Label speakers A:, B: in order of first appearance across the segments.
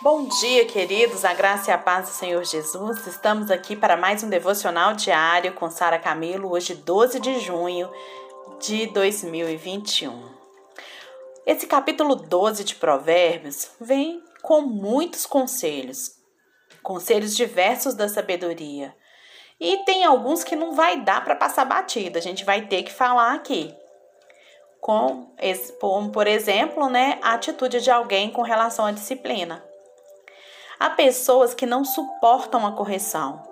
A: Bom dia, queridos, a graça e a paz do Senhor Jesus. Estamos aqui para mais um devocional diário com Sara Camilo, hoje 12 de junho de 2021. Esse capítulo 12 de Provérbios vem com muitos conselhos, conselhos diversos da sabedoria. E tem alguns que não vai dar para passar batida, a gente vai ter que falar aqui. Com, por exemplo, né, a atitude de alguém com relação à disciplina. Há pessoas que não suportam a correção.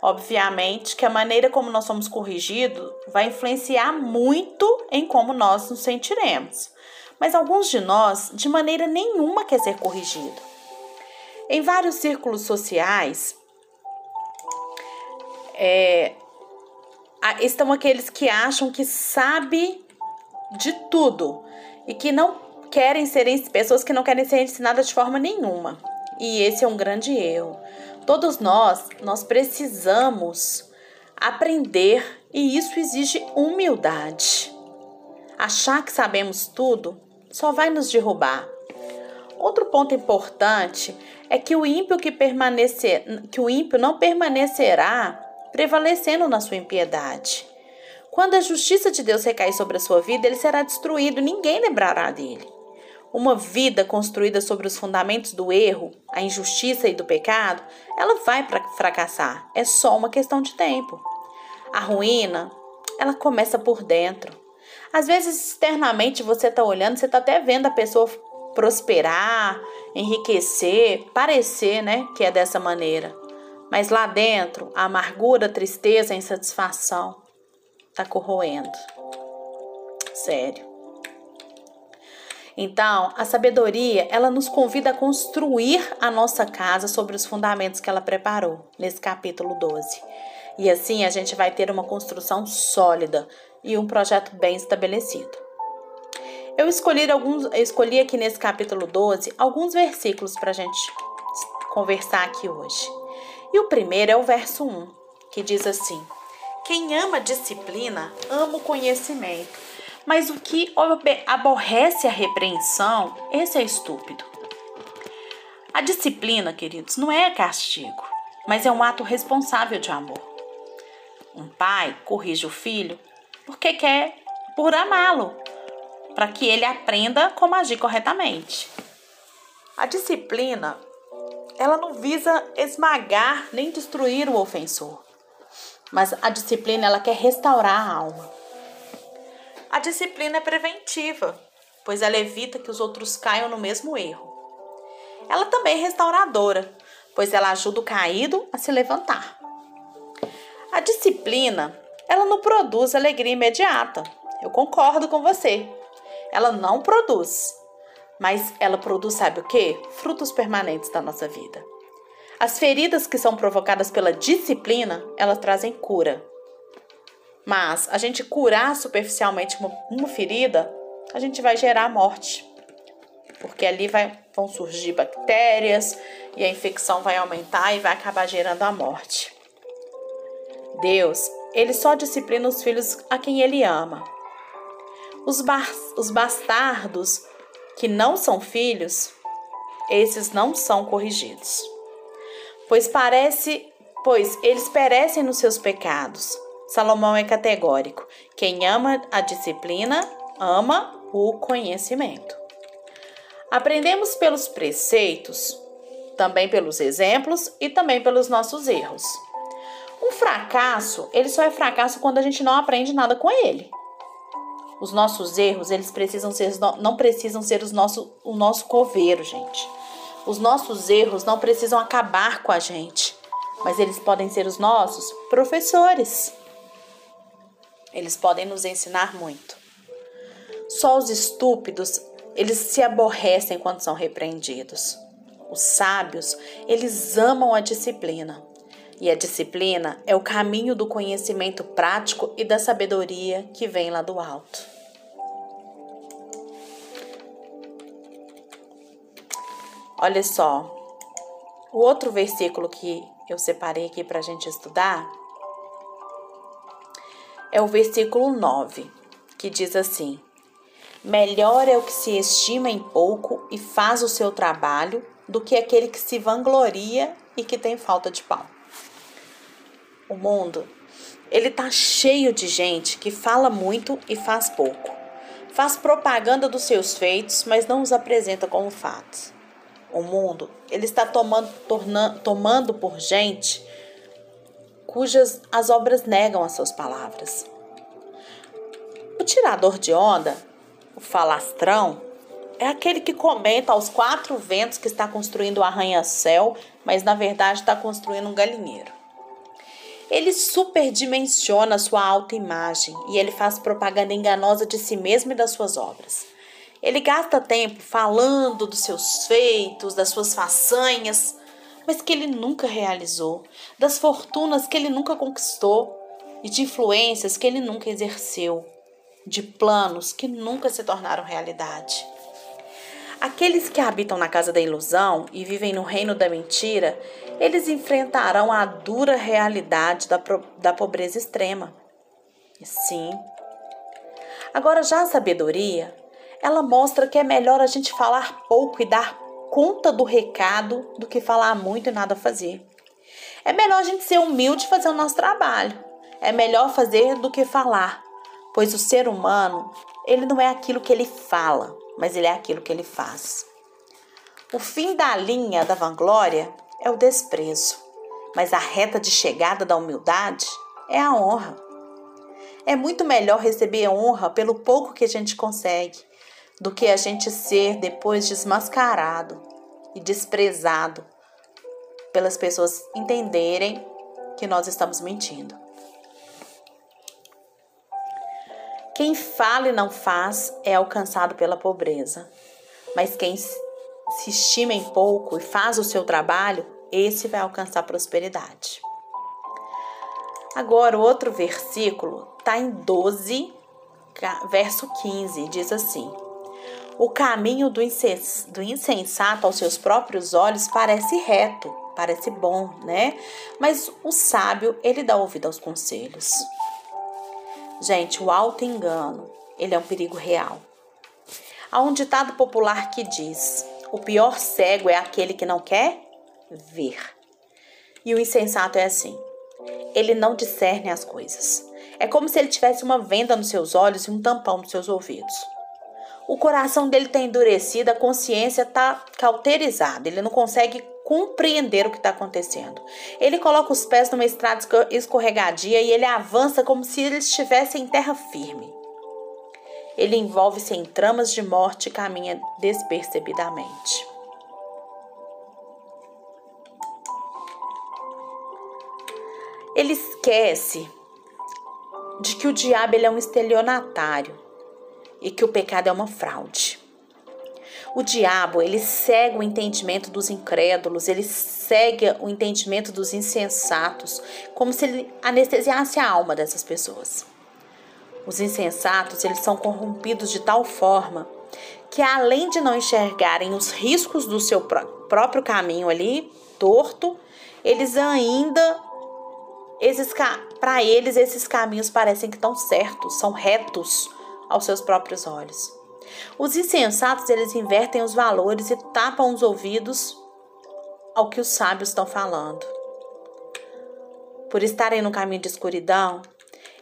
A: Obviamente que a maneira como nós somos corrigidos vai influenciar muito em como nós nos sentiremos. Mas alguns de nós, de maneira nenhuma, quer ser corrigido. Em vários círculos sociais, é, estão aqueles que acham que sabe de tudo e que não querem ser pessoas que não querem ser ensinadas de forma nenhuma. E esse é um grande erro. Todos nós, nós precisamos aprender e isso exige humildade. Achar que sabemos tudo só vai nos derrubar. Outro ponto importante é que o ímpio que permanecer, que o ímpio não permanecerá prevalecendo na sua impiedade. Quando a justiça de Deus recair sobre a sua vida, ele será destruído, ninguém lembrará dele. Uma vida construída sobre os fundamentos do erro, a injustiça e do pecado, ela vai fracassar. É só uma questão de tempo. A ruína, ela começa por dentro. Às vezes, externamente, você está olhando, você está até vendo a pessoa prosperar, enriquecer, parecer, né, que é dessa maneira. Mas lá dentro, a amargura, a tristeza, a insatisfação está corroendo. Sério. Então, a sabedoria, ela nos convida a construir a nossa casa sobre os fundamentos que ela preparou nesse capítulo 12. E assim a gente vai ter uma construção sólida e um projeto bem estabelecido. Eu escolhi alguns, eu escolhi aqui nesse capítulo 12 alguns versículos para a gente conversar aqui hoje. E o primeiro é o verso 1, que diz assim: Quem ama disciplina, ama o conhecimento mas o que aborrece a repreensão, esse é estúpido. A disciplina, queridos, não é castigo, mas é um ato responsável de amor. Um pai corrige o filho porque quer por amá-lo, para que ele aprenda como agir corretamente. A disciplina, ela não visa esmagar nem destruir o ofensor, mas a disciplina ela quer restaurar a alma. A disciplina é preventiva, pois ela evita que os outros caiam no mesmo erro. Ela também é restauradora, pois ela ajuda o caído a se levantar. A disciplina, ela não produz alegria imediata. Eu concordo com você. Ela não produz. Mas ela produz, sabe o que? Frutos permanentes da nossa vida. As feridas que são provocadas pela disciplina, elas trazem cura. Mas a gente curar superficialmente uma, uma ferida, a gente vai gerar morte. Porque ali vai, vão surgir bactérias e a infecção vai aumentar e vai acabar gerando a morte. Deus, ele só disciplina os filhos a quem ele ama. Os, os bastardos que não são filhos, esses não são corrigidos. Pois parece, pois eles perecem nos seus pecados Salomão é categórico: quem ama a disciplina, ama o conhecimento. Aprendemos pelos preceitos, também pelos exemplos e também pelos nossos erros. Um fracasso, ele só é fracasso quando a gente não aprende nada com ele. Os nossos erros, eles precisam ser, não precisam ser os nosso, o nosso coveiro, gente. Os nossos erros não precisam acabar com a gente, mas eles podem ser os nossos professores. Eles podem nos ensinar muito. Só os estúpidos, eles se aborrecem quando são repreendidos. Os sábios, eles amam a disciplina. E a disciplina é o caminho do conhecimento prático e da sabedoria que vem lá do alto. Olha só, o outro versículo que eu separei aqui para a gente estudar é o versículo 9, que diz assim: Melhor é o que se estima em pouco e faz o seu trabalho do que aquele que se vangloria e que tem falta de pão. O mundo, ele tá cheio de gente que fala muito e faz pouco. Faz propaganda dos seus feitos, mas não os apresenta como fatos. O mundo, ele está tomando, tornando, tomando por gente cujas as obras negam as suas palavras. O tirador de onda, o falastrão, é aquele que comenta aos quatro ventos que está construindo o arranha-céu, mas na verdade está construindo um galinheiro. Ele superdimensiona sua autoimagem e ele faz propaganda enganosa de si mesmo e das suas obras. Ele gasta tempo falando dos seus feitos, das suas façanhas, mas que ele nunca realizou, das fortunas que ele nunca conquistou e de influências que ele nunca exerceu, de planos que nunca se tornaram realidade. Aqueles que habitam na casa da ilusão e vivem no reino da mentira, eles enfrentarão a dura realidade da, da pobreza extrema. Sim. Agora, já a sabedoria, ela mostra que é melhor a gente falar pouco e dar conta do recado do que falar muito e nada fazer. É melhor a gente ser humilde e fazer o nosso trabalho. É melhor fazer do que falar, pois o ser humano, ele não é aquilo que ele fala, mas ele é aquilo que ele faz. O fim da linha da vanglória é o desprezo, mas a reta de chegada da humildade é a honra. É muito melhor receber honra pelo pouco que a gente consegue do que a gente ser depois desmascarado e desprezado pelas pessoas entenderem que nós estamos mentindo. Quem fala e não faz é alcançado pela pobreza, mas quem se estima em pouco e faz o seu trabalho, esse vai alcançar prosperidade. Agora, outro versículo está em 12, verso 15, diz assim: O caminho do insensato aos seus próprios olhos parece reto, parece bom, né? Mas o sábio, ele dá ouvido aos conselhos. Gente, o alto engano, ele é um perigo real. Há um ditado popular que diz: o pior cego é aquele que não quer ver. E o insensato é assim: ele não discerne as coisas. É como se ele tivesse uma venda nos seus olhos e um tampão nos seus ouvidos. O coração dele está endurecido, a consciência está cauterizada, ele não consegue compreender o que está acontecendo. Ele coloca os pés numa estrada escorregadia e ele avança como se ele estivesse em terra firme. Ele envolve-se em tramas de morte e caminha despercebidamente. Ele esquece de que o diabo ele é um estelionatário e que o pecado é uma fraude. O diabo, ele cega o entendimento dos incrédulos, ele cega o entendimento dos insensatos, como se ele anestesiasse a alma dessas pessoas. Os insensatos, eles são corrompidos de tal forma que além de não enxergarem os riscos do seu próprio caminho ali, torto, eles ainda para eles esses caminhos parecem que estão certos, são retos aos seus próprios olhos. Os insensatos, eles invertem os valores e tapam os ouvidos ao que os sábios estão falando. Por estarem no caminho de escuridão,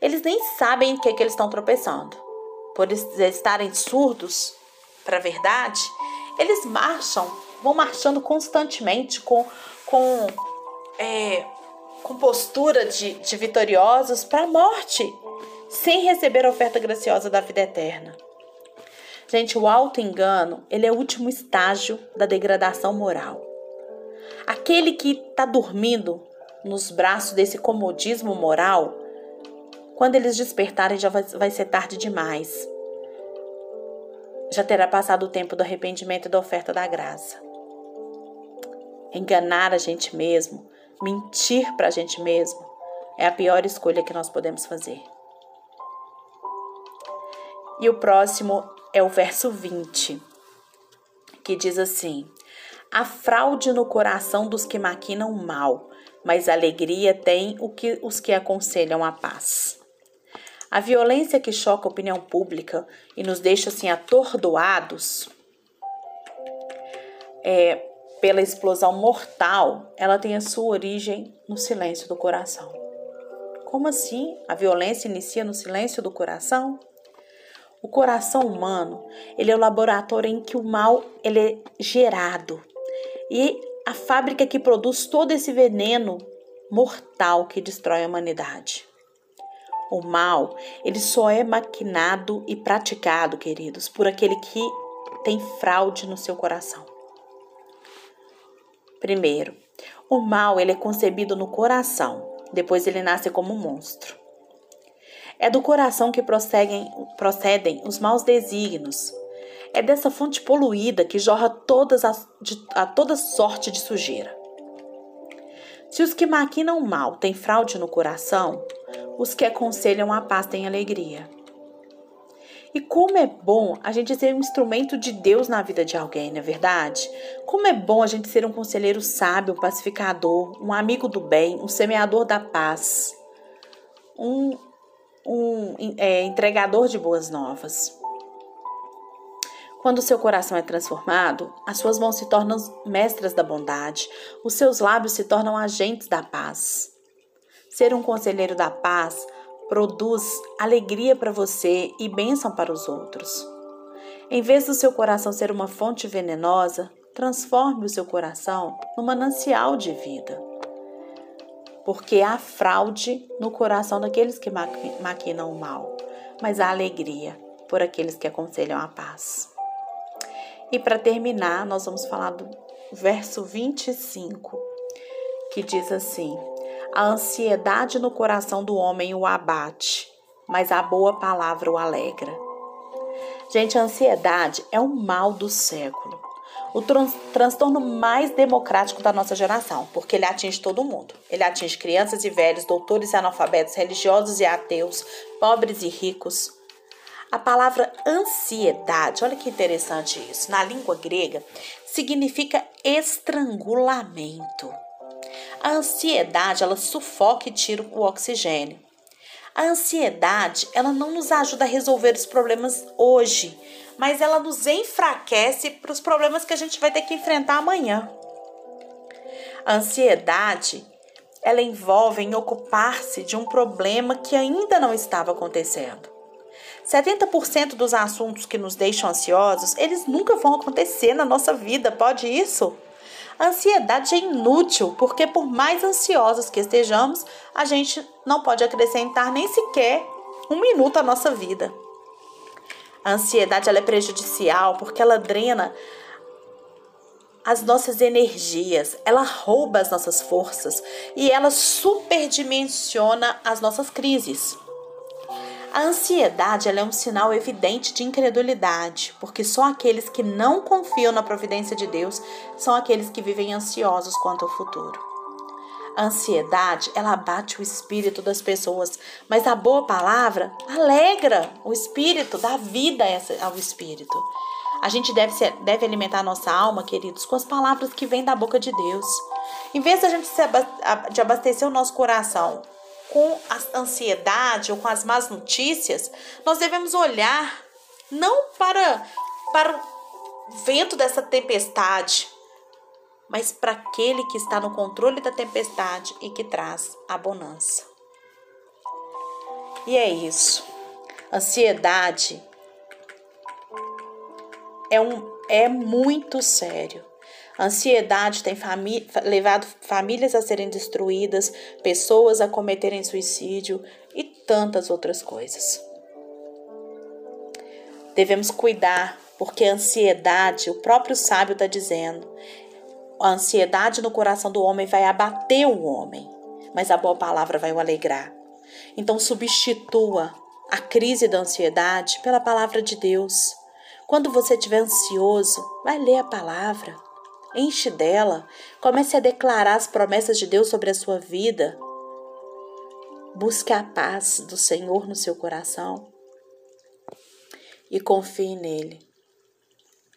A: eles nem sabem o que, é que eles estão tropeçando. Por estarem surdos para a verdade, eles marcham, vão marchando constantemente com, com, é, com postura de, de vitoriosos para a morte, sem receber a oferta graciosa da vida eterna. Gente, o auto-engano, ele é o último estágio da degradação moral. Aquele que está dormindo nos braços desse comodismo moral, quando eles despertarem já vai, vai ser tarde demais. Já terá passado o tempo do arrependimento e da oferta da graça. Enganar a gente mesmo, mentir para a gente mesmo, é a pior escolha que nós podemos fazer. E o próximo é o verso 20, que diz assim: A fraude no coração dos que maquinam mal, mas alegria tem o que os que aconselham a paz. A violência que choca a opinião pública e nos deixa assim atordoados é, pela explosão mortal, ela tem a sua origem no silêncio do coração. Como assim? A violência inicia no silêncio do coração? O coração humano, ele é o laboratório em que o mal ele é gerado. E a fábrica que produz todo esse veneno mortal que destrói a humanidade. O mal, ele só é maquinado e praticado, queridos, por aquele que tem fraude no seu coração. Primeiro, o mal ele é concebido no coração, depois ele nasce como um monstro. É do coração que procedem, os maus desígnios. É dessa fonte poluída que jorra todas as, de, a toda sorte de sujeira. Se os que maquinam mal têm fraude no coração, os que aconselham a paz têm alegria. E como é bom a gente ser um instrumento de Deus na vida de alguém, não é verdade? Como é bom a gente ser um conselheiro sábio, um pacificador, um amigo do bem, um semeador da paz, um, um é, entregador de boas novas. Quando seu coração é transformado, as suas mãos se tornam mestras da bondade, os seus lábios se tornam agentes da paz. Ser um conselheiro da paz produz alegria para você e bênção para os outros. Em vez do seu coração ser uma fonte venenosa, transforme o seu coração num manancial de vida. Porque há fraude no coração daqueles que maquinam o mal, mas há alegria por aqueles que aconselham a paz. E para terminar, nós vamos falar do verso 25, que diz assim: A ansiedade no coração do homem o abate, mas a boa palavra o alegra. Gente, a ansiedade é o mal do século. O tran transtorno mais democrático da nossa geração, porque ele atinge todo mundo. Ele atinge crianças e velhos, doutores e analfabetos, religiosos e ateus, pobres e ricos. A palavra ansiedade, olha que interessante isso, na língua grega, significa estrangulamento. A ansiedade, ela sufoca e tira o oxigênio. A ansiedade, ela não nos ajuda a resolver os problemas hoje, mas ela nos enfraquece para os problemas que a gente vai ter que enfrentar amanhã. A ansiedade, ela envolve em ocupar-se de um problema que ainda não estava acontecendo. 70% dos assuntos que nos deixam ansiosos, eles nunca vão acontecer na nossa vida, pode isso? A ansiedade é inútil, porque por mais ansiosos que estejamos, a gente não pode acrescentar nem sequer um minuto à nossa vida. A ansiedade ela é prejudicial porque ela drena as nossas energias, ela rouba as nossas forças e ela superdimensiona as nossas crises. A ansiedade é um sinal evidente de incredulidade, porque só aqueles que não confiam na providência de Deus são aqueles que vivem ansiosos quanto ao futuro. A ansiedade, ela abate o espírito das pessoas, mas a boa palavra alegra o espírito, dá vida ao espírito. A gente deve, ser, deve alimentar nossa alma, queridos, com as palavras que vêm da boca de Deus. Em vez de a gente de abastecer o nosso coração com a ansiedade ou com as más notícias, nós devemos olhar não para, para o vento dessa tempestade, mas para aquele que está no controle da tempestade e que traz a bonança. E é isso. Ansiedade é, um, é muito sério. Ansiedade tem levado famílias a serem destruídas, pessoas a cometerem suicídio e tantas outras coisas. Devemos cuidar, porque a ansiedade, o próprio sábio está dizendo, a ansiedade no coração do homem vai abater o homem, mas a boa palavra vai o alegrar. Então, substitua a crise da ansiedade pela palavra de Deus. Quando você estiver ansioso, vai ler a palavra enche dela, comece a declarar as promessas de Deus sobre a sua vida. Busque a paz do Senhor no seu coração e confie nele.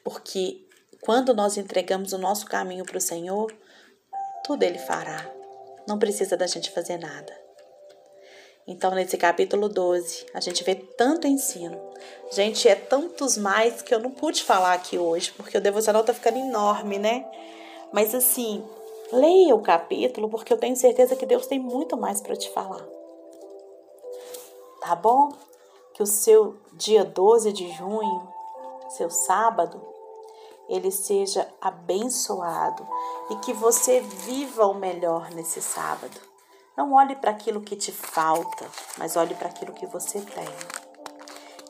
A: Porque quando nós entregamos o nosso caminho para o Senhor, tudo ele fará. Não precisa da gente fazer nada. Então, nesse capítulo 12, a gente vê tanto ensino. Gente, é tantos mais que eu não pude falar aqui hoje, porque o devocional tá ficando enorme, né? Mas assim, leia o capítulo porque eu tenho certeza que Deus tem muito mais para te falar. Tá bom? Que o seu dia 12 de junho, seu sábado, ele seja abençoado e que você viva o melhor nesse sábado. Não olhe para aquilo que te falta, mas olhe para aquilo que você tem.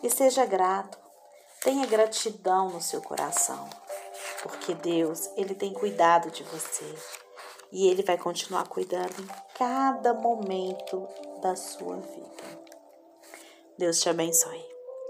A: E seja grato. Tenha gratidão no seu coração, porque Deus, ele tem cuidado de você e ele vai continuar cuidando em cada momento da sua vida. Deus te abençoe.